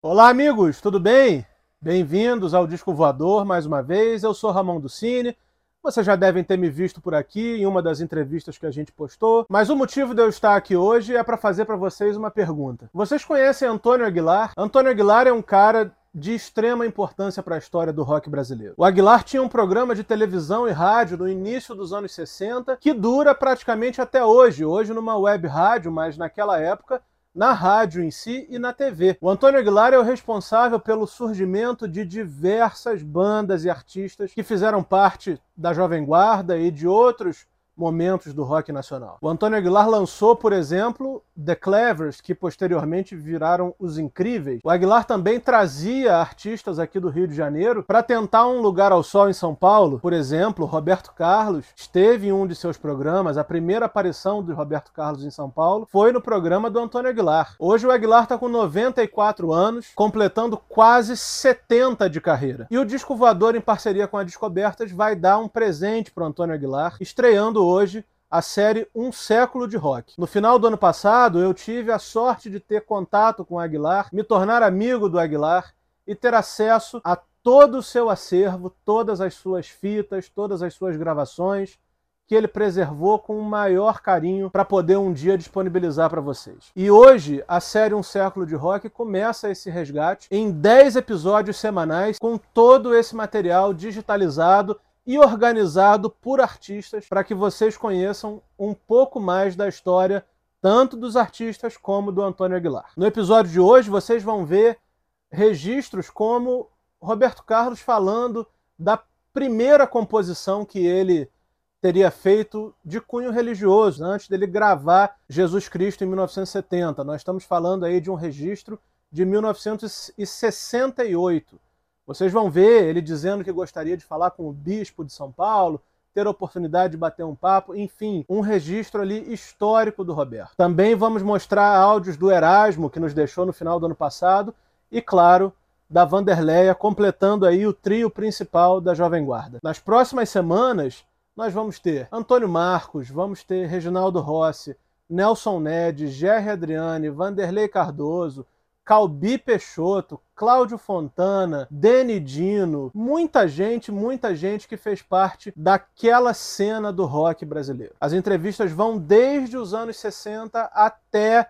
Olá, amigos, tudo bem? Bem-vindos ao Disco Voador mais uma vez. Eu sou Ramon Ducini. Vocês já devem ter me visto por aqui em uma das entrevistas que a gente postou, mas o motivo de eu estar aqui hoje é para fazer para vocês uma pergunta. Vocês conhecem Antônio Aguilar? Antônio Aguilar é um cara de extrema importância para a história do rock brasileiro. O Aguilar tinha um programa de televisão e rádio no início dos anos 60 que dura praticamente até hoje, hoje numa web rádio, mas naquela época na rádio em si e na TV. O Antônio Aguilar é o responsável pelo surgimento de diversas bandas e artistas que fizeram parte da Jovem Guarda e de outros momentos do rock nacional. O Antônio Aguilar lançou, por exemplo, The Clevers, que posteriormente viraram Os Incríveis. O Aguilar também trazia artistas aqui do Rio de Janeiro para tentar um lugar ao sol em São Paulo. Por exemplo, Roberto Carlos esteve em um de seus programas. A primeira aparição de Roberto Carlos em São Paulo foi no programa do Antônio Aguilar. Hoje o Aguilar está com 94 anos, completando quase 70 de carreira. E o Disco Voador, em parceria com a Descobertas, vai dar um presente para Antônio Aguilar, estreando hoje a série Um Século de Rock. No final do ano passado, eu tive a sorte de ter contato com o Aguilar, me tornar amigo do Aguilar e ter acesso a todo o seu acervo, todas as suas fitas, todas as suas gravações, que ele preservou com o maior carinho para poder um dia disponibilizar para vocês. E hoje, a série Um Século de Rock começa esse resgate em 10 episódios semanais, com todo esse material digitalizado e organizado por artistas para que vocês conheçam um pouco mais da história tanto dos artistas como do Antônio Aguilar. No episódio de hoje vocês vão ver registros como Roberto Carlos falando da primeira composição que ele teria feito de cunho religioso, antes dele gravar Jesus Cristo em 1970. Nós estamos falando aí de um registro de 1968. Vocês vão ver ele dizendo que gostaria de falar com o bispo de São Paulo, ter a oportunidade de bater um papo, enfim, um registro ali histórico do Roberto. Também vamos mostrar áudios do Erasmo, que nos deixou no final do ano passado, e claro, da Vanderleia, completando aí o trio principal da Jovem Guarda. Nas próximas semanas, nós vamos ter Antônio Marcos, vamos ter Reginaldo Rossi, Nelson Ned, Gerry Adriane, Vanderlei Cardoso, Calbi Peixoto, Cláudio Fontana, Deni Dino, muita gente, muita gente que fez parte daquela cena do rock brasileiro. As entrevistas vão desde os anos 60 até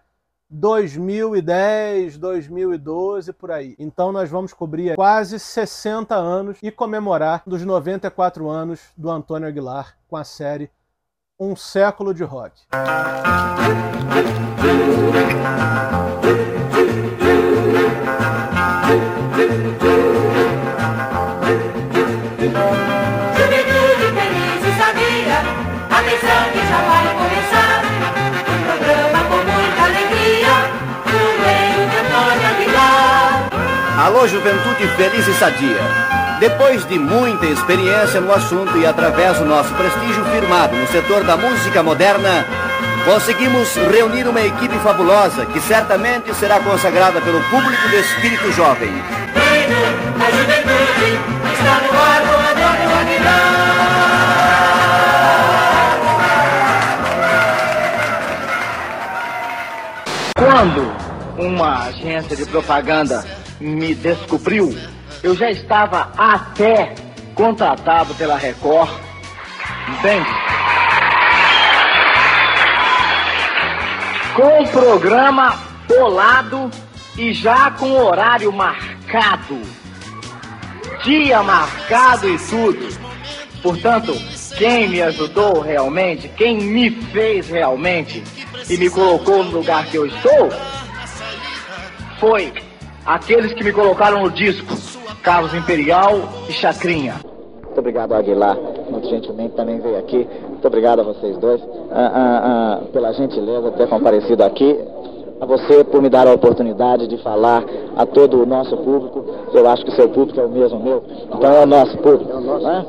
2010, 2012, por aí. Então nós vamos cobrir quase 60 anos e comemorar dos 94 anos do Antônio Aguilar com a série Um Século de Rock. Alô, juventude feliz e sadia. Depois de muita experiência no assunto e através do nosso prestígio firmado no setor da música moderna, conseguimos reunir uma equipe fabulosa que certamente será consagrada pelo público do espírito jovem. Quando uma agência de propaganda me descobriu, eu já estava até contratado pela Record. Entende? Com o programa bolado e já com o horário marcado. Dia marcado e tudo. Portanto, quem me ajudou realmente, quem me fez realmente e me colocou no lugar que eu estou, foi aqueles que me colocaram no disco, Carlos Imperial e Chacrinha. Muito obrigado, Aguilar, muito gentilmente também veio aqui. Muito obrigado a vocês dois ah, ah, ah, pela gentileza de ter comparecido aqui. A você por me dar a oportunidade de falar a todo o nosso público. Eu acho que o seu público é o mesmo meu, então é o nosso público. né?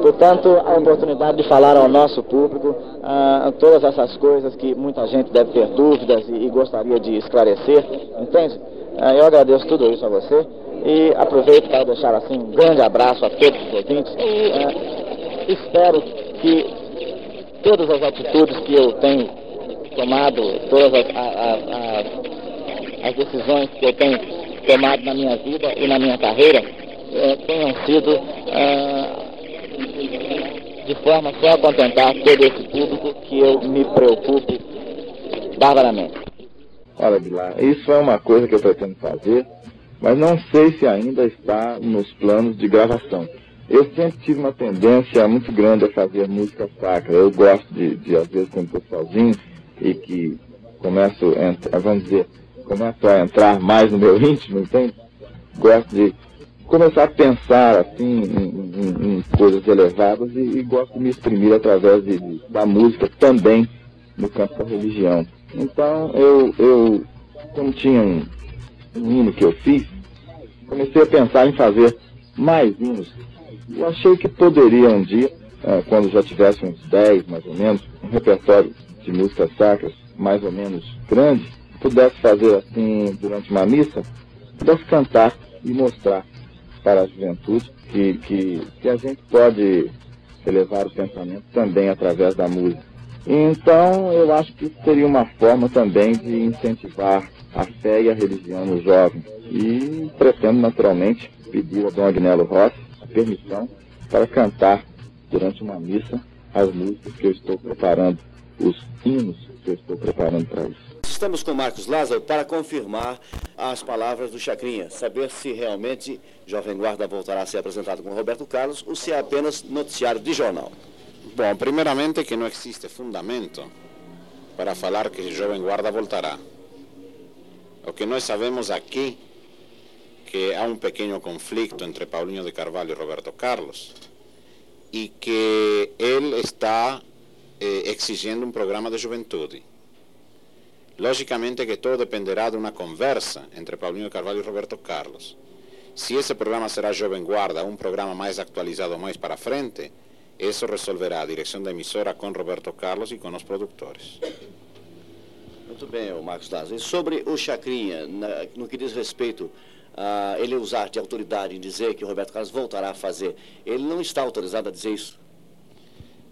Portanto, a oportunidade de falar ao nosso público ah, todas essas coisas que muita gente deve ter dúvidas e, e gostaria de esclarecer, entende? Ah, eu agradeço tudo isso a você e aproveito para deixar assim um grande abraço a todos os ouvintes ah, espero que todas as atitudes que eu tenho tomado, todas as, as decisões que eu tenho tomado na minha vida e na minha carreira é, tenham sido ah, de forma só a contentar todo esse público que eu me preocupe barbaramente. Olha, Guilherme, isso é uma coisa que eu pretendo fazer, mas não sei se ainda está nos planos de gravação. Eu sempre tive uma tendência muito grande a fazer música sacra. Eu gosto de, de às vezes, quando estou sozinho e que começo, a, vamos dizer, começo a entrar mais no meu íntimo, entende? Gosto de começar a pensar assim em, em, em coisas elevadas e, e, gosto de me exprimir através de, de, da música também no campo da religião. Então eu, eu como tinha um, um hino que eu fiz, comecei a pensar em fazer mais hinos eu achei que poderia um dia, é, quando já tivesse uns 10 mais ou menos, um repertório de músicas sacras mais ou menos grande, pudesse fazer assim durante uma missa, pudesse cantar e mostrar para a juventude que, que, que a gente pode elevar o pensamento também através da música. Então, eu acho que seria uma forma também de incentivar a fé e a religião no jovem. E pretendo, naturalmente, pedir a Dom Agnello Rossi permissão para cantar durante uma missa as músicas que eu estou preparando, os hinos que eu estou preparando para isso. Estamos com Marcos Lázaro para confirmar as palavras do Chacrinha, saber se realmente Jovem Guarda voltará a ser apresentado com Roberto Carlos ou se é apenas noticiário de jornal. Bom, primeiramente que não existe fundamento para falar que Jovem Guarda voltará. O que nós sabemos aqui que há um pequeno conflito entre Paulinho de Carvalho e Roberto Carlos e que ele está eh, exigindo um programa de juventude. Logicamente que todo dependerá de uma conversa entre Paulinho Carvalho e Roberto Carlos. Se esse programa será Jovem Guarda, um programa mais atualizado mais para frente, isso resolverá a direção da emissora com Roberto Carlos e com os produtores. Muito bem, Marcos Lázaro. E sobre o Chacrinha, no que diz respeito uh, ele usar de autoridade em dizer que o Roberto Carlos voltará a fazer, ele não está autorizado a dizer isso?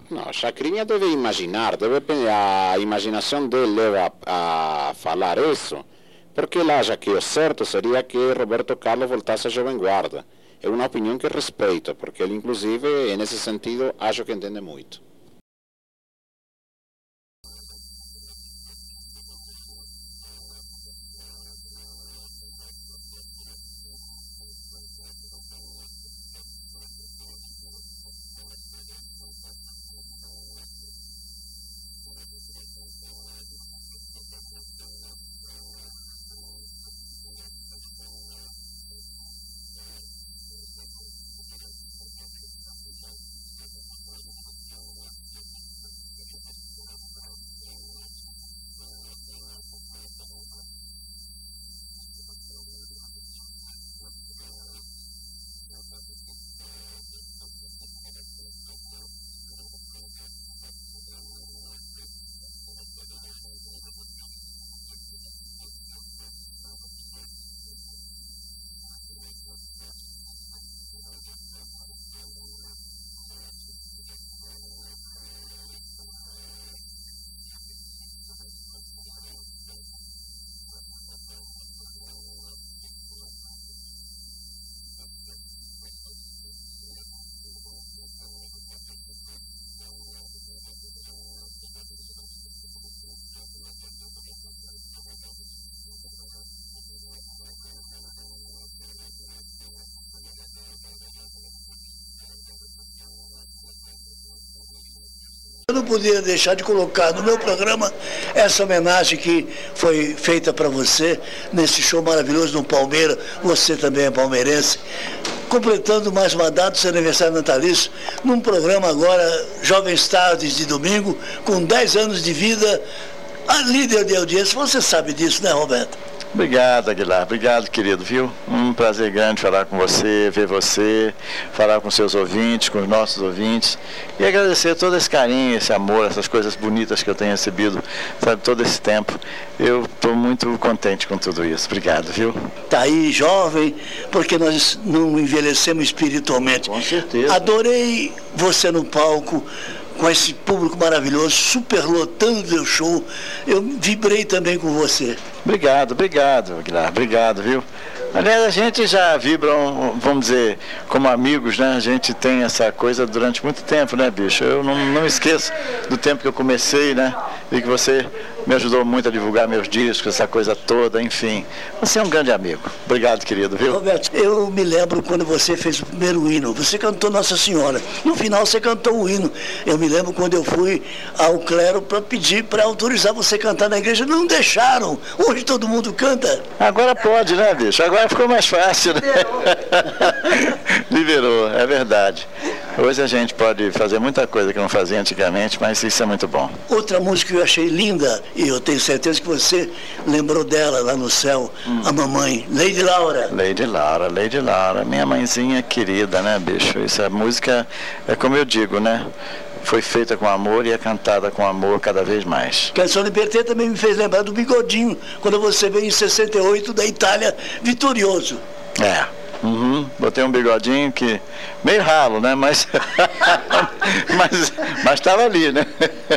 Não, Chacrinha deve imaginar, deve, a imaginação dele leva a, a falar isso, porque ele acha que o certo seria que Roberto Carlos voltasse a Jovem Guarda. É uma opinião que respeito, porque ele, inclusive, nesse sentido, acho que entende muito. Não podia deixar de colocar no meu programa essa homenagem que foi feita para você nesse show maravilhoso no Palmeiras. Você também é palmeirense. Completando mais uma data do seu aniversário natalício, num programa agora, Jovens Tardes de domingo, com 10 anos de vida, a líder de audiência. Você sabe disso, né, Roberto? Obrigado, Aguilar. Obrigado, querido, viu? Um prazer grande falar com você, ver você, falar com seus ouvintes, com os nossos ouvintes. E agradecer todo esse carinho, esse amor, essas coisas bonitas que eu tenho recebido, sabe, todo esse tempo. Eu estou muito contente com tudo isso. Obrigado, viu? Tá aí, jovem, porque nós não envelhecemos espiritualmente. Com certeza. Adorei você no palco com esse público maravilhoso, superlotando o show. Eu vibrei também com você. Obrigado, obrigado, Aguilar, obrigado, viu? Aliás, a gente já vibra, vamos dizer, como amigos, né? A gente tem essa coisa durante muito tempo, né, bicho? Eu não, não esqueço do tempo que eu comecei, né? E que você me ajudou muito a divulgar meus discos, essa coisa toda, enfim. Você é um grande amigo. Obrigado, querido, viu? Roberto, eu me lembro quando você fez o primeiro hino. Você cantou Nossa Senhora. No final você cantou o hino. Eu me lembro quando eu fui ao clero para pedir para autorizar você a cantar na igreja. Não deixaram. Hoje todo mundo canta. Agora pode, né, bicho? Agora ficou mais fácil, né? Liberou, é verdade. Hoje a gente pode fazer muita coisa que não fazia antigamente, mas isso é muito bom. Outra música que eu achei linda, e eu tenho certeza que você lembrou dela lá no céu, a mamãe, Lady Laura. Lady Laura, Lady Laura, minha mãezinha querida, né, bicho? Essa música é como eu digo, né? Foi feita com amor e é cantada com amor cada vez mais. Canção Liberté também me fez lembrar do Bigodinho, quando você veio em 68 da Itália vitorioso. É. Uhum, botei um bigodinho que meio ralo, né? Mas mas mas estava ali, né?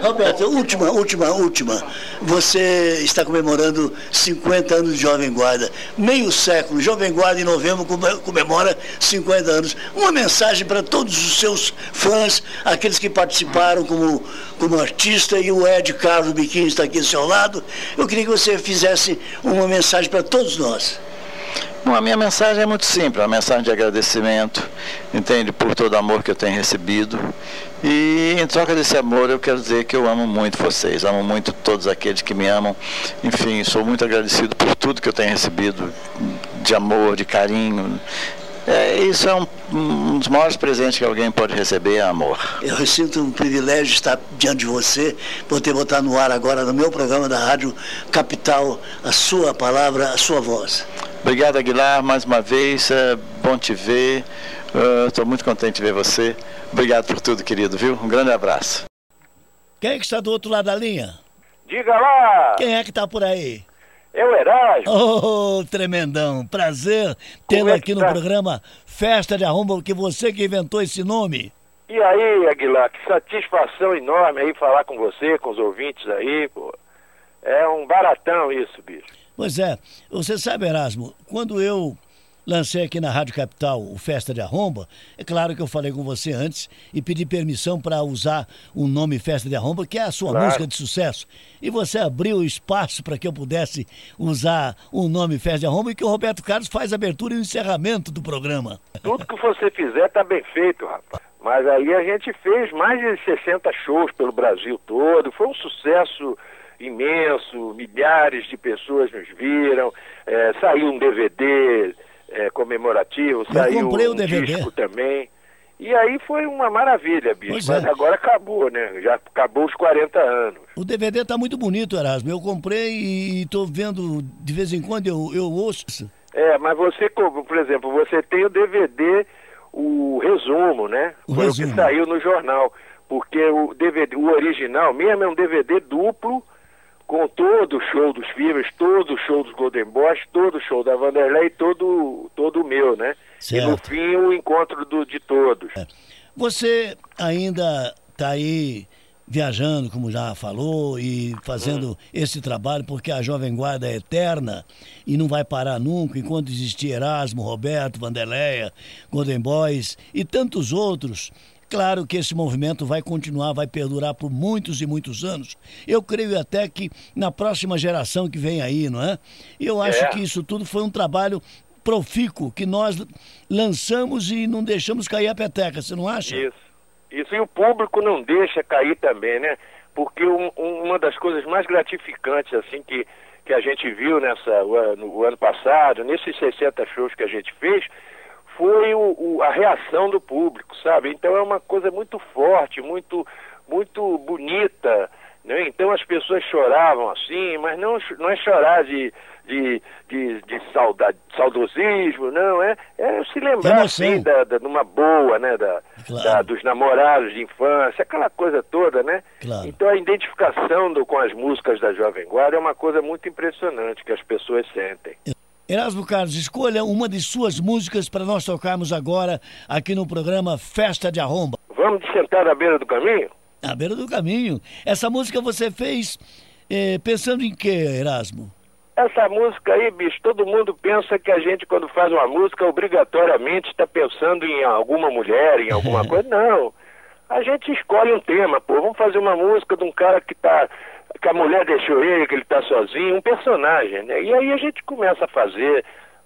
Roberto, última, última, última. Você está comemorando 50 anos de Jovem Guarda, meio século. Jovem Guarda em novembro come- comemora 50 anos. Uma mensagem para todos os seus fãs, aqueles que participaram como, como artista e o Ed Carlos Biquini está aqui ao seu lado. Eu queria que você fizesse uma mensagem para todos nós. A minha mensagem é muito simples, uma mensagem de agradecimento, entende, por todo o amor que eu tenho recebido. E em troca desse amor, eu quero dizer que eu amo muito vocês, amo muito todos aqueles que me amam. Enfim, sou muito agradecido por tudo que eu tenho recebido de amor, de carinho. É, isso é um, um dos maiores presentes que alguém pode receber, é amor. Eu sinto um privilégio estar diante de você, poder botar no ar agora no meu programa da Rádio Capital a sua palavra, a sua voz. Obrigado, Aguilar, mais uma vez. É bom te ver. Estou muito contente de ver você. Obrigado por tudo, querido, viu? Um grande abraço. Quem é que está do outro lado da linha? Diga lá, Quem é que está por aí? é o Erasmo. Oh, tremendão. Prazer tê-lo é aqui que no tá? programa Festa de Arromba, que você que inventou esse nome. E aí, Aguilar, que satisfação enorme aí falar com você, com os ouvintes aí, pô. É um baratão isso, bicho. Pois é, você sabe, Erasmo, quando eu lancei aqui na Rádio Capital o Festa de Arromba, é claro que eu falei com você antes e pedi permissão para usar o nome Festa de Arromba, que é a sua Claro. música de sucesso. E você abriu espaço para que eu pudesse usar o nome Festa de Arromba e que o Roberto Carlos faz a abertura e o encerramento do programa. Tudo que você fizer tá bem feito, rapaz. Mas aí a gente fez mais de 60 shows pelo Brasil todo. Foi um sucesso imenso, milhares de pessoas nos viram. É, saiu um DVD é, comemorativo, saiu comprei o um DVD. disco também. E aí foi uma maravilha, bicho. Pois Mas é. agora acabou, né? Já acabou os 40 anos. O DVD tá muito bonito, Erasmo. Eu comprei e tô vendo de vez em quando eu, eu ouço. É, mas você, por exemplo, você tem o DVD, o resumo, né? O Foi resumo. o que saiu no jornal. Porque o DVD, o original mesmo é um DVD duplo, com todo o show dos Fibras, todo o show dos Golden Boys, todo o show da Vanderlei e todo, todo o meu, né? E no Certo. fim o encontro do, de todos. Você ainda tá aí viajando, como já falou, e fazendo esse trabalho, porque a Jovem Guarda é eterna e não vai parar nunca, enquanto existir Erasmo, Roberto, Vanderleia, Golden Boys e tantos outros. Claro que esse movimento vai continuar, vai perdurar por muitos e muitos anos. Eu creio até que na próxima geração que vem aí, não é? E eu acho É. que isso tudo foi um trabalho profícuo que nós lançamos e não deixamos cair a peteca, você não acha? Isso. Isso, e o público não deixa cair também, né? Porque um- um- uma das coisas mais gratificantes, assim, que, que a gente viu nessa, o ano, o ano passado, nesses 60 shows que a gente fez, foi o, o- a reação do público, sabe? Então é uma coisa muito forte, muito, muito bonita, né? Então as pessoas choravam assim, mas não, não é chorar de, de, de, de sauda- saudosismo, não, é, é se lembrar assim, da, da, numa boa, né? Da, Claro. da- dos namorados de infância, aquela coisa toda, né? Claro. Então a identificação do, com as músicas da Jovem Guarda é uma coisa muito impressionante que as pessoas sentem. Erasmo Carlos, escolha uma de suas músicas para nós tocarmos agora aqui no programa Festa de Arromba. Vamos de sentar à beira do caminho? À beira do caminho. Essa música você fez eh, pensando em quê, Erasmo? Essa música aí, bicho, todo mundo pensa que a gente, quando faz uma música, obrigatoriamente está pensando em alguma mulher, em alguma coisa. Não. A gente escolhe um tema, pô. Vamos fazer uma música de um cara que tá. Que a mulher deixou ele, que ele tá sozinho, um personagem, né? E aí a gente começa a fazer.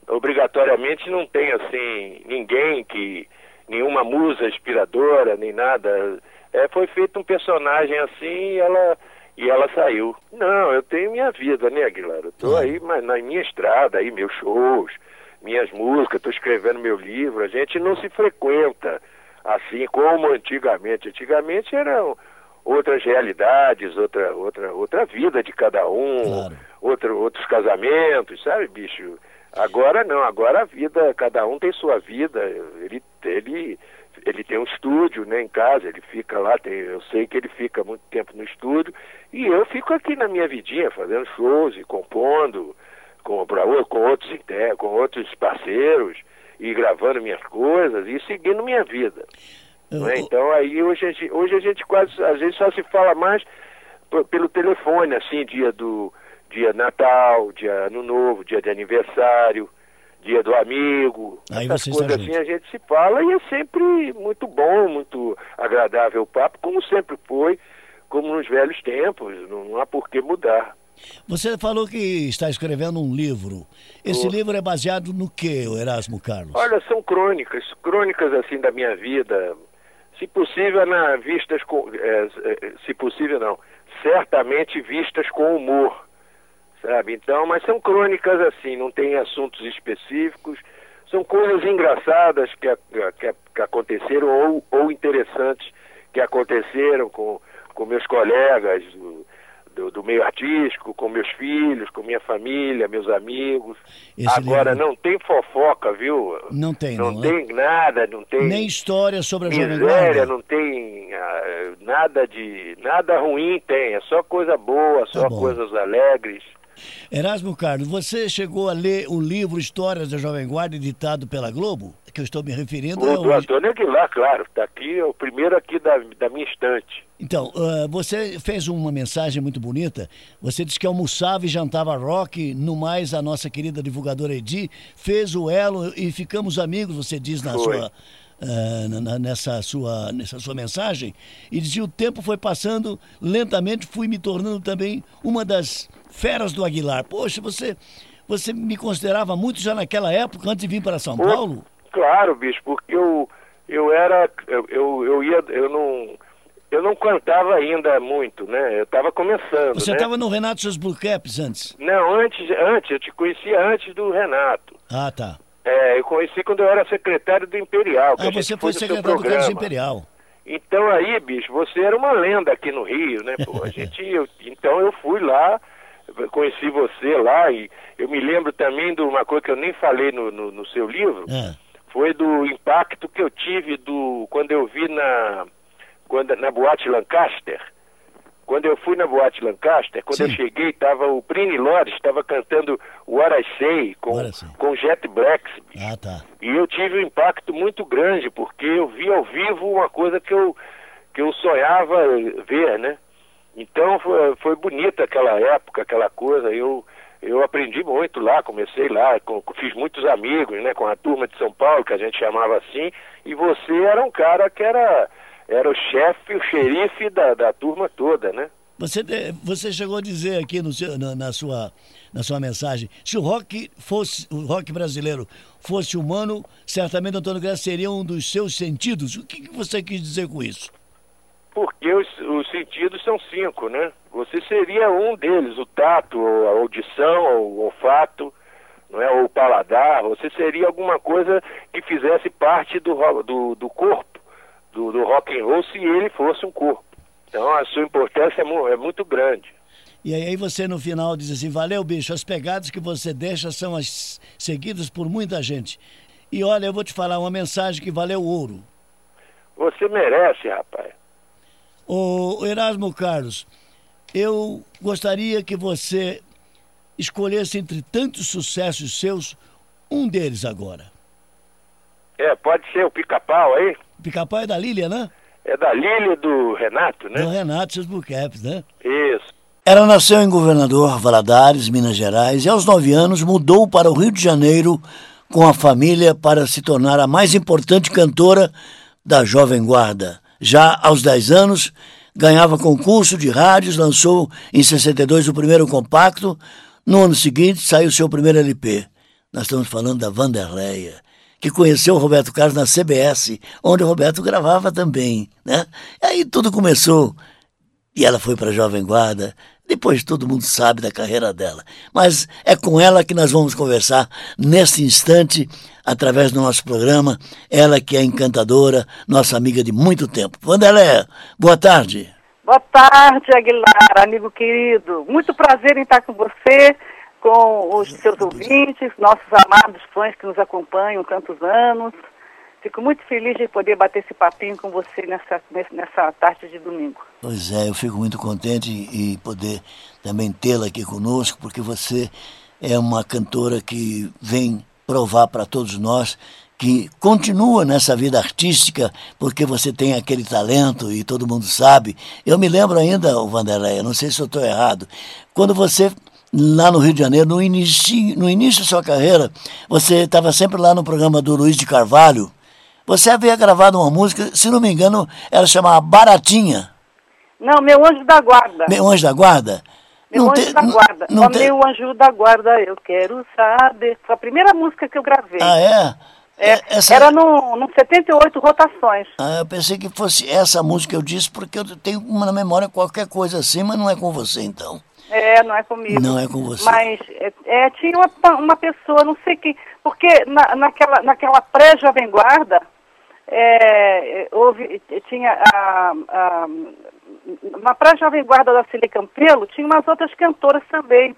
Obrigatoriamente não tem assim ninguém que. nenhuma musa inspiradora, nem nada. É, foi feito um personagem assim e ela e ela saiu. Não, eu tenho minha vida, né, Aguilar? Eu tô aí mas na minha estrada, aí meus shows, minhas músicas, estou escrevendo meu livro. A gente não se frequenta assim como antigamente. Antigamente eram outras realidades, outra outra outra vida de cada um, Claro. outra, outros casamentos, sabe, bicho? Agora não, agora a vida, cada um tem sua vida. Ele ele ele tem um estúdio, né, em casa, ele fica lá, tem, eu sei que ele fica muito tempo no estúdio, e eu fico aqui na minha vidinha fazendo shows e compondo com, pra, com outros com outros parceiros e gravando minhas coisas e seguindo minha vida. É? Então aí hoje a, gente, hoje a gente quase, às vezes só se fala mais pelo telefone, assim, dia do dia Natal, dia Ano Novo, dia de aniversário, dia do amigo, Aí essas coisas assim a gente se fala e é sempre muito bom, muito agradável o papo, como sempre foi, como nos velhos tempos, não, há por que mudar. Você falou que está escrevendo um livro. Esse Tô. livro é baseado no que, Erasmo Carlos? Olha, são crônicas, crônicas assim da minha vida. Se possível, na vistas com, é, é, se possível não, certamente vistas com humor, sabe? Então, mas são crônicas assim, não tem assuntos específicos, são coisas engraçadas que, que, que aconteceram ou, ou interessantes que aconteceram com, com meus colegas do, do meio artístico, com meus filhos, com minha família, meus amigos. Esse Agora livro- não tem fofoca, viu? Não tem, Não não, tem nada, não tem Nem história sobre a Jovem miséria, Guarda. não tem ah, nada de nada ruim tem, é só coisa boa, só Tá coisas alegres. Erasmo Carlos, você chegou a ler o livro Histórias da Jovem Guarda, editado pela Globo? Que eu estou me referindo é O do o... Antônio Aguilar, claro, está aqui, é o primeiro aqui da, da minha estante. Então, ah, você fez uma mensagem muito bonita. Você disse que almoçava e jantava rock. No mais, a nossa querida divulgadora Edi fez o elo e ficamos amigos, você diz na Foi. sua, na- nessa, sua, nessa sua mensagem. E dizia: o tempo foi passando, lentamente fui me tornando também uma das feras do Aguilar. Poxa, você, você me considerava muito já naquela época, antes de vir para São Paulo? Claro, bicho, porque eu eu era eu, eu, eu ia eu não eu não cantava ainda muito, né? Eu estava começando, Você né? estava no Renato Seus Blue Caps antes? Não, antes antes eu te conhecia antes do Renato. Ah, tá. É, eu conheci quando eu era secretário do Imperial. Ah, você foi secretário do Carlos. Imperial. Então aí, bicho, você era uma lenda aqui no Rio, né? Pô, a gente, eu- então eu fui lá, conheci você lá e eu me lembro também de uma coisa que eu nem falei no, no, no seu livro, É. foi do impacto que eu tive do quando eu vi na quando na boate Lancaster. Quando eu fui na boate Lancaster, quando eu Sim. cheguei, estava o Prini Lores, estava cantando What I Say com, I Say. com Jet Blacks. Ah, tá. E eu tive um impacto muito grande, porque eu vi ao vivo uma coisa que eu, que eu sonhava ver, né? Então foi, foi bonita aquela época, aquela coisa. Eu, eu aprendi muito lá, comecei lá, com- fiz muitos amigos, né? Com a turma de São Paulo, que a gente chamava assim. E você era um cara que era, era o chefe, o xerife da, da turma toda, né? Você, de- você chegou a dizer aqui no seu- na, na sua, na sua mensagem, se o rock fosse o rock brasileiro fosse humano, certamente Antônio Graça seria um dos seus sentidos. O que, que você quis dizer com isso? Porque os, os sentidos são cinco, né? Você seria um deles, o tato, a audição, o olfato, não é? ou o paladar. Você seria alguma coisa que fizesse parte do, do, do corpo, do, do rock and roll, se ele fosse um corpo. Então a sua importância é, mu- é muito grande. E aí você no final diz assim, valeu bicho, as pegadas que você deixa são as seguidas por muita gente. E olha, eu vou te falar uma mensagem que valeu ouro. Você merece, rapaz. Ô Erasmo Carlos, eu gostaria que você escolhesse entre tantos sucessos seus, um deles agora. É, pode ser o pica-pau aí. Pica-pau é da Lília, né? É da Lília do Renato, né? Do Renato, seus Caps, né? Isso. Ela nasceu em Governador Valadares, Minas Gerais, e aos nove anos mudou para o Rio de Janeiro com a família para se tornar a mais importante cantora da Jovem Guarda. Já aos dez anos, ganhava concurso de rádios, lançou em 62 o primeiro compacto. No ano seguinte, saiu seu primeiro LP. Nós estamos falando da Vanderleia, que conheceu o Roberto Carlos na CBS, onde o Roberto gravava também, né? Aí tudo começou. E ela foi para a Jovem Guarda, depois todo mundo sabe da carreira dela. Mas é com ela que nós vamos conversar neste instante, através do nosso programa. Ela que é encantadora, nossa amiga de muito tempo. Vanderlé, boa tarde. Boa tarde, Aguilar, amigo querido. Muito prazer em estar com você, com os seus ouvintes, nossos amados fãs que nos acompanham tantos anos. Fico muito feliz de poder bater esse papinho com você nessa, nessa tarde de domingo. Pois é, eu fico muito contente e poder também tê-la aqui conosco, porque você é uma cantora que vem provar para todos nós que continua nessa vida artística porque você tem aquele talento e todo mundo sabe. Eu me lembro ainda, o Vanderlei, não sei se eu estou errado, quando você lá no Rio de Janeiro, no início, no início da sua carreira, você estava sempre lá no programa do Luiz de Carvalho, você havia gravado uma música, se não me engano, ela chamava Baratinha. Não, Meu Anjo da Guarda. Meu Anjo da Guarda? Meu não Anjo te, da Guarda. Não, não te... Meu Anjo da Guarda, eu quero saber. Foi a primeira música que eu gravei. Ah, é? É, essa... Era no, no 78 rotações. Ah, eu pensei que fosse essa música eu disse, porque eu tenho uma na memória qualquer coisa assim, mas não é com você então. É, não é comigo. Não é com você. Mas é, é tinha uma, uma pessoa, não sei quem, porque na, naquela, naquela pré-Jovem Guarda, é, houve, tinha a, a, na pré-jovem guarda da Cília Campelo, tinha umas outras cantoras também.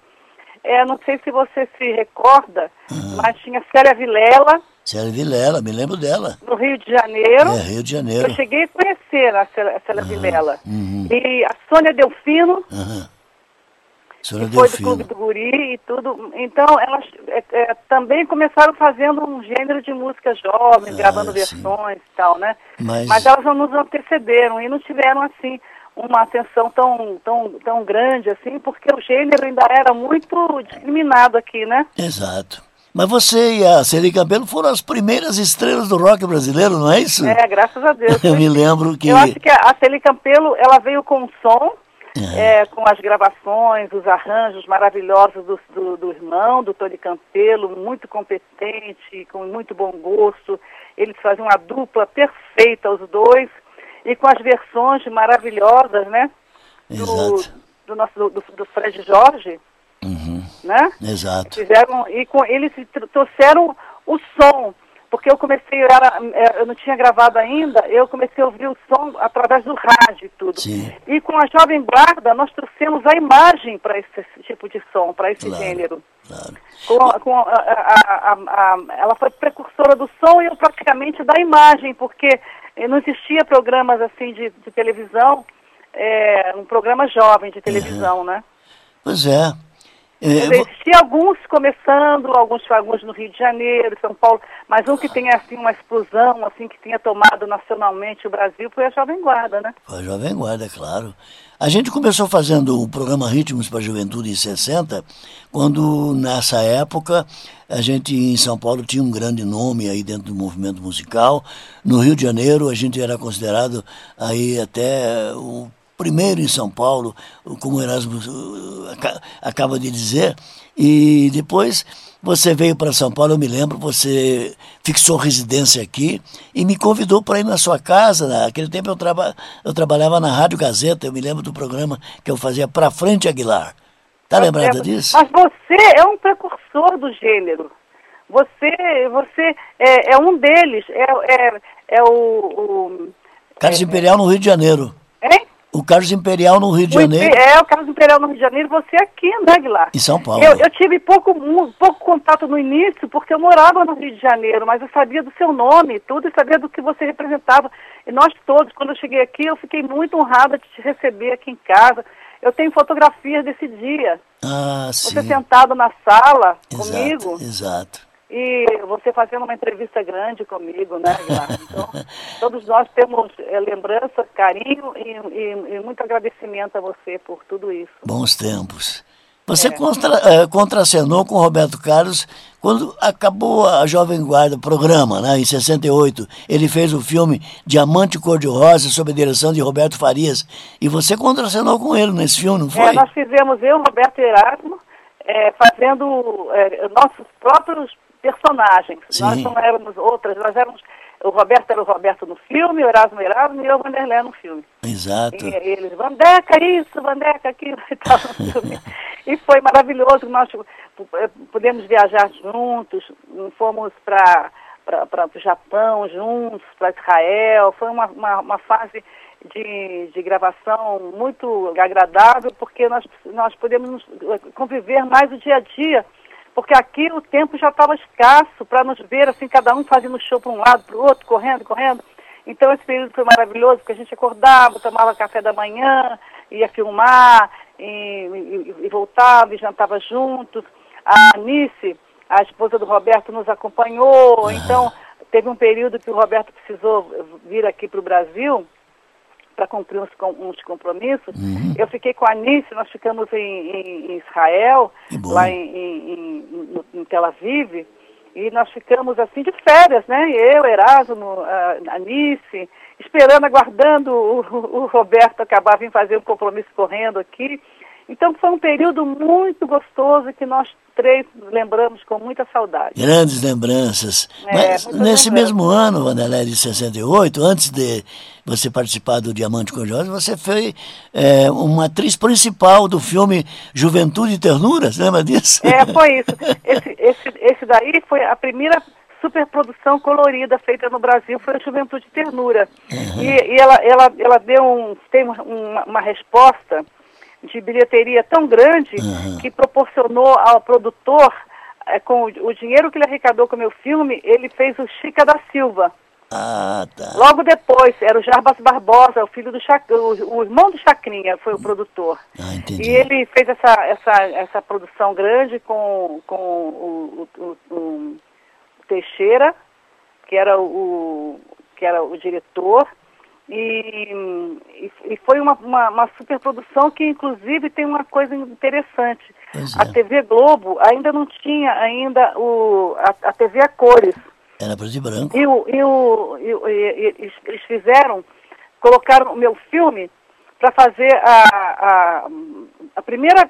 É, não sei se você se recorda, uhum. mas tinha Célia Vilela. Célia Vilela, me lembro dela. No Rio de Janeiro. É, Rio de Janeiro. Eu cheguei a conhecer a Célia, Célia uhum. Vilela. Uhum. E a Sônia Delfino. Uhum. Senhora foi do Clube do Guri e tudo. Então, elas é, é, também começaram fazendo um gênero de música jovem, ah, gravando sim. versões e tal, né? Mas... Mas elas não nos antecederam e não tiveram, assim, uma atenção tão, tão, tão grande, assim, porque o gênero ainda era muito discriminado aqui, né? Exato. Mas você e a Celi Cabelo foram as primeiras estrelas do rock brasileiro, não é isso? É, graças a Deus. Eu me lembro que... Eu acho que a Celi Campelo, ela veio com um som é. É, com as gravações, os arranjos maravilhosos do, do, do, irmão, do Tony Campelo, muito competente, com muito bom gosto. Eles faziam uma dupla perfeita, os dois, e com as versões maravilhosas, né? Do, do nosso do, do Fred Jorge, uhum. né? Exato. Fizeram, e com eles trouxeram o som porque eu comecei, eu, era, é, eu não tinha gravado ainda, eu comecei a ouvir o som através do rádio e tudo. Sim. E com a Jovem Guarda, nós trouxemos a imagem para esse, esse, tipo de som, para esse claro, gênero. Claro. Com, com a, a, a, ela foi precursora do som e eu praticamente da imagem, porque não existia programas assim de, de televisão, é, um programa jovem de televisão, uhum. né? Pois é. É, Existia alguns começando, alguns, alguns no Rio de Janeiro, São Paulo, mas um que tenha assim uma explosão, assim que tenha tomado nacionalmente o Brasil foi a Jovem Guarda, né? Foi a Jovem Guarda, claro. A gente começou fazendo o programa Ritmos para a Juventude em 60, quando nessa época a gente em São Paulo tinha um grande nome aí dentro do movimento musical. No Rio de Janeiro a gente era considerado aí até o primeiro em São Paulo, como o Erasmo uh, acaba de dizer, e depois você veio para São Paulo, eu me lembro, você fixou residência aqui e me convidou para ir na sua casa. Naquele tempo eu, traba, eu trabalhava na Rádio Gazeta, eu me lembro do programa que eu fazia para frente Aguilar. Tá lembrada disso? Mas você é um precursor do gênero. Você, você é, é um deles, é, é, é o, o Carlos Imperial no Rio de Janeiro. Hein? O Carlos Imperial no Rio de Janeiro. É, o Carlos Imperial no Rio de Janeiro, você aqui, né, Guilherme? Em São Paulo. Eu, eu, tive pouco, pouco contato no início, porque eu morava no Rio de Janeiro, mas eu sabia do seu nome tudo e sabia do que você representava. E nós todos, quando eu cheguei aqui, eu fiquei muito honrada de te receber aqui em casa. Eu tenho fotografias desse dia. Ah, sim. Você sentado na sala exato, comigo. Exato. E você fazendo uma entrevista grande comigo, né? Então, todos nós temos é, lembrança, carinho e, e, e, muito agradecimento a você por tudo isso. Bons tempos. Você é. contra, é, contracenou com o Roberto Carlos quando acabou a Jovem Guarda, programa, né, em 68. Ele fez o filme Diamante Cor-de-Rosa, sob a direção de Roberto Farias. E você contracenou com ele nesse filme, não foi? É, nós fizemos, eu, Roberto Erasmo, é, fazendo é, nossos próprios personagens. Sim. Nós não éramos outras, nós éramos. O Roberto era o Roberto no filme, o Erasmo Erasmo e eu, o Vanderlei no filme. Exato. E, eles, Vandeca isso, Vandeca aquilo e tal no filme. e foi maravilhoso, nós pudemos viajar juntos, fomos para para o Japão juntos, para Israel. Foi uma, uma, uma fase de, de, gravação muito agradável, porque nós, nós podemos conviver mais o dia a dia porque aqui o tempo já estava escasso para nos ver, assim, cada um fazendo show para um lado, para o outro, correndo, correndo. Então esse período foi maravilhoso, porque a gente acordava, tomava café da manhã, ia filmar, e, e, e voltava e jantava juntos. A Anice, a esposa do Roberto, nos acompanhou, então teve um período que o Roberto precisou vir aqui para o Brasil, para cumprir uns, uns compromissos. Uhum. Eu fiquei com a Anice, nós ficamos em, em, em Israel, lá em, em, Tel Aviv, e nós ficamos assim de férias, né? Eu, Erasmo, a Anice, esperando, aguardando o, o Roberto acabar vir fazer um compromisso correndo aqui. Então foi um período muito gostoso que nós três lembramos com muita saudade. Grandes lembranças. É, Mas nesse mesmo ano, Vanderlei, de 68, antes de você participar do Diamante Cor-de-Rosa, você foi é, uma atriz principal do filme Juventude e Ternura, você lembra disso? É, foi isso. Esse, esse, esse daí foi a primeira superprodução colorida feita no Brasil, foi a Juventude e Ternura. Uhum. E, e, ela, ela, ela deu um, tem uma, uma resposta de bilheteria tão grande uhum. que proporcionou ao produtor, é, com o, o, dinheiro que ele arrecadou com o meu filme, ele fez o Chica da Silva. Ah, tá. Logo depois, era o Jarbas Barbosa, o filho do Chac... o, o irmão do Chacrinha, foi o produtor. Ah. E ele fez essa, essa, essa produção grande com, com o, o, o Teixeira, que era o, que era o diretor, e, e, foi uma, uma, uma superprodução que, inclusive, tem uma coisa interessante. É. A TV Globo ainda não tinha ainda o, a, a TV a cores. Era preto e branco. E, o, e, o, e, e, eles fizeram, colocaram o meu filme para fazer a, a, a, primeira,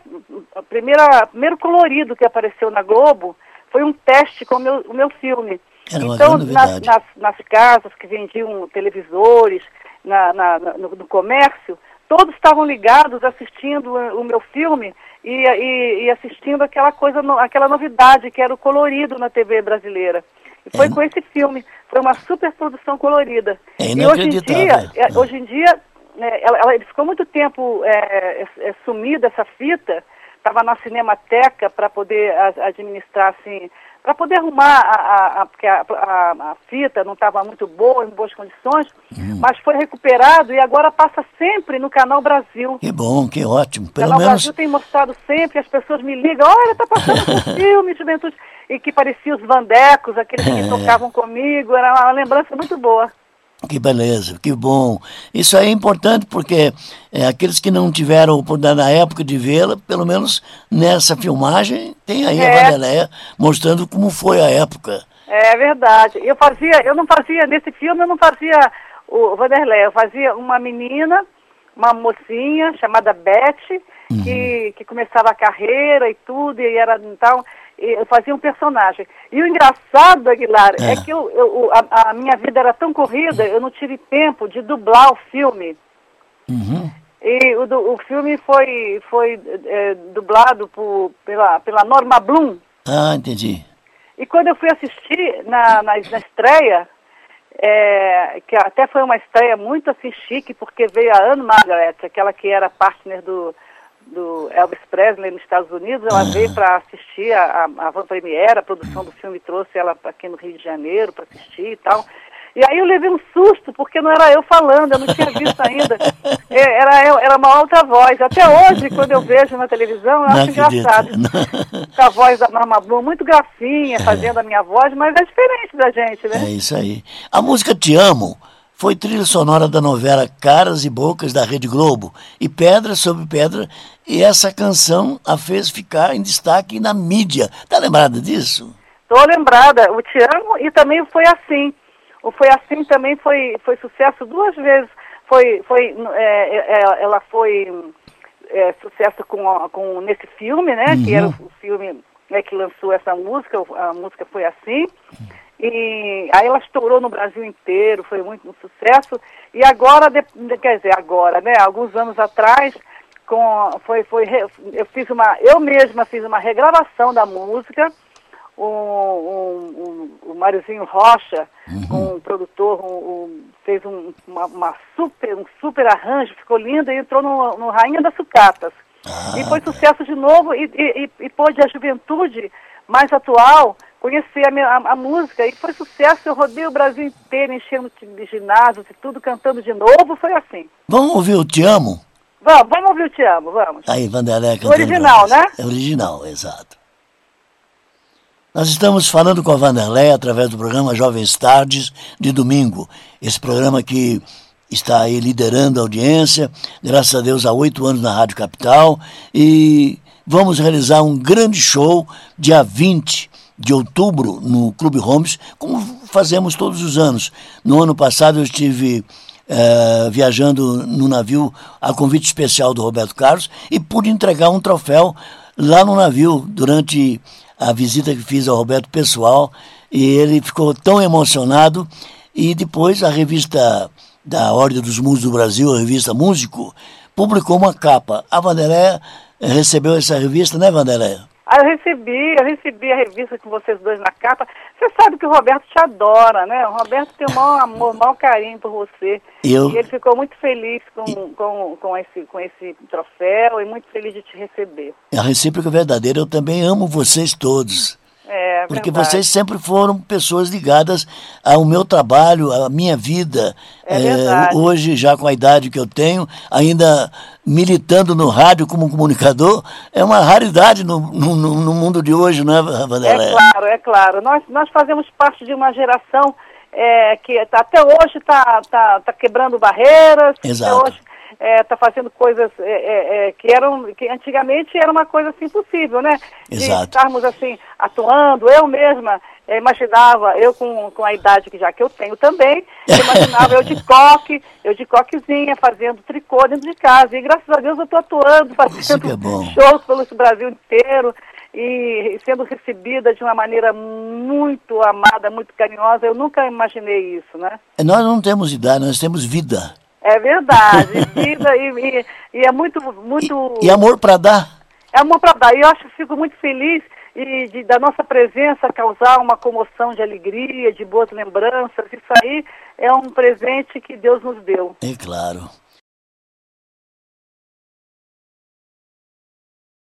a primeira, primeiro colorido que apareceu na Globo foi um teste com o meu, o meu filme. então, nas, nas, nas, casas que vendiam televisores, na, na, no, no, comércio, todos estavam ligados assistindo o meu filme e, e, e assistindo aquela coisa, aquela novidade que era o colorido na TV brasileira. E foi é. com esse filme, foi uma super produção colorida. É e hoje em dia, é, hoje em dia é, ela, ela, ficou muito tempo é, é, sumida essa fita, estava na Cinemateca para poder administrar assim para poder arrumar, a, a, porque a, a, a, fita não estava muito boa, em boas condições, hum. mas foi recuperado e agora passa sempre no Canal Brasil. Que bom, que ótimo. Pelo Canal menos... Brasil tem mostrado sempre, as pessoas me ligam, olha, está passando um filme, Juventude, e que parecia os Vandecos, aqueles que é. tocavam comigo, era uma lembrança muito boa. Que beleza, que bom. Isso aí é importante porque é, aqueles que não tiveram oportunidade na época de vê-la, pelo menos nessa filmagem, tem aí é. a Vandeléia mostrando como foi a época. É verdade. Eu fazia, eu não fazia, nesse filme eu não fazia o Vanderlei, eu fazia uma menina, uma mocinha chamada Beth, uhum. que, que começava a carreira e tudo, e era então eu fazia um personagem. E o engraçado, Aguilar, é, é que eu, eu a, a, minha vida era tão corrida, eu não tive tempo de dublar o filme. Uhum. E o, o filme foi, foi é, dublado por, pela, pela Norma Bloom. Ah, entendi. E quando eu fui assistir na, na, na estreia, é, que até foi uma estreia muito assim chique, porque veio a Anne Margaret, aquela que era partner do, do Elvis Presley nos Estados Unidos, ela veio para assistir a, a, a Van Premiere, a produção do filme trouxe ela aqui no Rio de Janeiro para assistir e tal. E aí eu levei um susto, porque não era eu falando, eu não tinha visto ainda. É, Era, era uma outra voz. Até hoje, quando eu vejo na televisão, eu Não acho acredito. engraçado. Com a voz da Norma Blum, muito gracinha, fazendo a minha voz, mas é diferente da gente, né? É isso aí. A música Te Amo foi trilha sonora da novela Caras e Bocas da Rede Globo e Pedra sobre Pedra, e essa canção a fez ficar em destaque na mídia. Tá lembrada disso? Estou lembrada, o Te Amo e também foi assim. O Foi Assim também foi, foi sucesso duas vezes. Foi, foi, é, é, ela foi é, sucesso com, com nesse filme, né? Que era o filme né, que lançou essa música, a música foi assim. E aí ela estourou no Brasil inteiro, foi muito um sucesso. E agora, quer dizer, agora, né? Alguns anos atrás, com, foi, foi, eu fiz uma, eu mesma fiz uma regravação da música. O, o, o, o Máriozinho Rocha, um produtor, um- um- fez um, uma, uma super, um super arranjo, ficou lindo e entrou no, no Rainha das Sucatas. E foi sucesso de novo e, e, e, e pôde a juventude mais atual conhecer a, a, a música. E foi sucesso, eu rodei o Brasil inteiro, enchendo de de ginásios e tudo, cantando de novo, foi assim. Vamos ouvir o Te Amo? Vamos, vamos ouvir o Te Amo, vamos. Aí, Vanderlei cantando original, né? É original, exato. Nós estamos falando com a Vanderlei através do programa Jovens Tardes de domingo. Esse programa que está aí liderando a audiência, graças a Deus há oito anos na Rádio Capital. E vamos realizar um grande show dia 20 de outubro no Clube Holmes, como fazemos todos os anos. No ano passado eu estive eh, viajando no navio a convite especial do Roberto Carlos e pude entregar um troféu lá no navio durante a visita que fiz ao Roberto pessoal e ele ficou tão emocionado e depois a revista da Ordem dos Músicos do Brasil, a revista Músico, publicou uma capa. A Vanderlé eh, recebeu essa revista, né, Vanderlé? Ah, eu recebi, eu recebi a revista com vocês dois na capa. Você sabe que o Roberto te adora, né? O Roberto tem o maior amor, o maior carinho por você. Eu- E ele ficou muito feliz com, com, com, esse, com esse troféu e muito feliz de te receber. A recíproca verdadeira, eu também amo vocês todos. É, Porque verdade. vocês sempre foram pessoas ligadas ao meu trabalho, à minha vida. É verdade. hoje, já com a idade que eu tenho, ainda militando no rádio como comunicador, é uma raridade no, no, no- mundo de hoje, não é, Vanderlei? É claro, é claro. Nós, nós fazemos parte de uma geração é, que tá- até hoje está tá, tá quebrando barreiras, Exato. até hoje está fazendo coisas é, é, é, que eram que antigamente era uma coisa assim impossível, né? De Exato. estarmos assim atuando. Eu mesma é, imaginava, eu com, com a idade que já que eu tenho também, eu imaginava eu de coque, eu de coquezinha, fazendo tricô dentro de casa. E graças a Deus eu estou atuando, fazendo é shows pelo Brasil inteiro e sendo recebida de uma maneira muito amada, muito carinhosa. Eu nunca imaginei isso, né? Nós não temos idade, nós temos vida. É verdade. Vida e, e, e é muito, muito. E amor para dar. É amor para dar. E eu acho, fico muito feliz e de, da nossa presença causar uma comoção de alegria, de boas lembranças. Isso aí é um presente que Deus nos deu. É claro.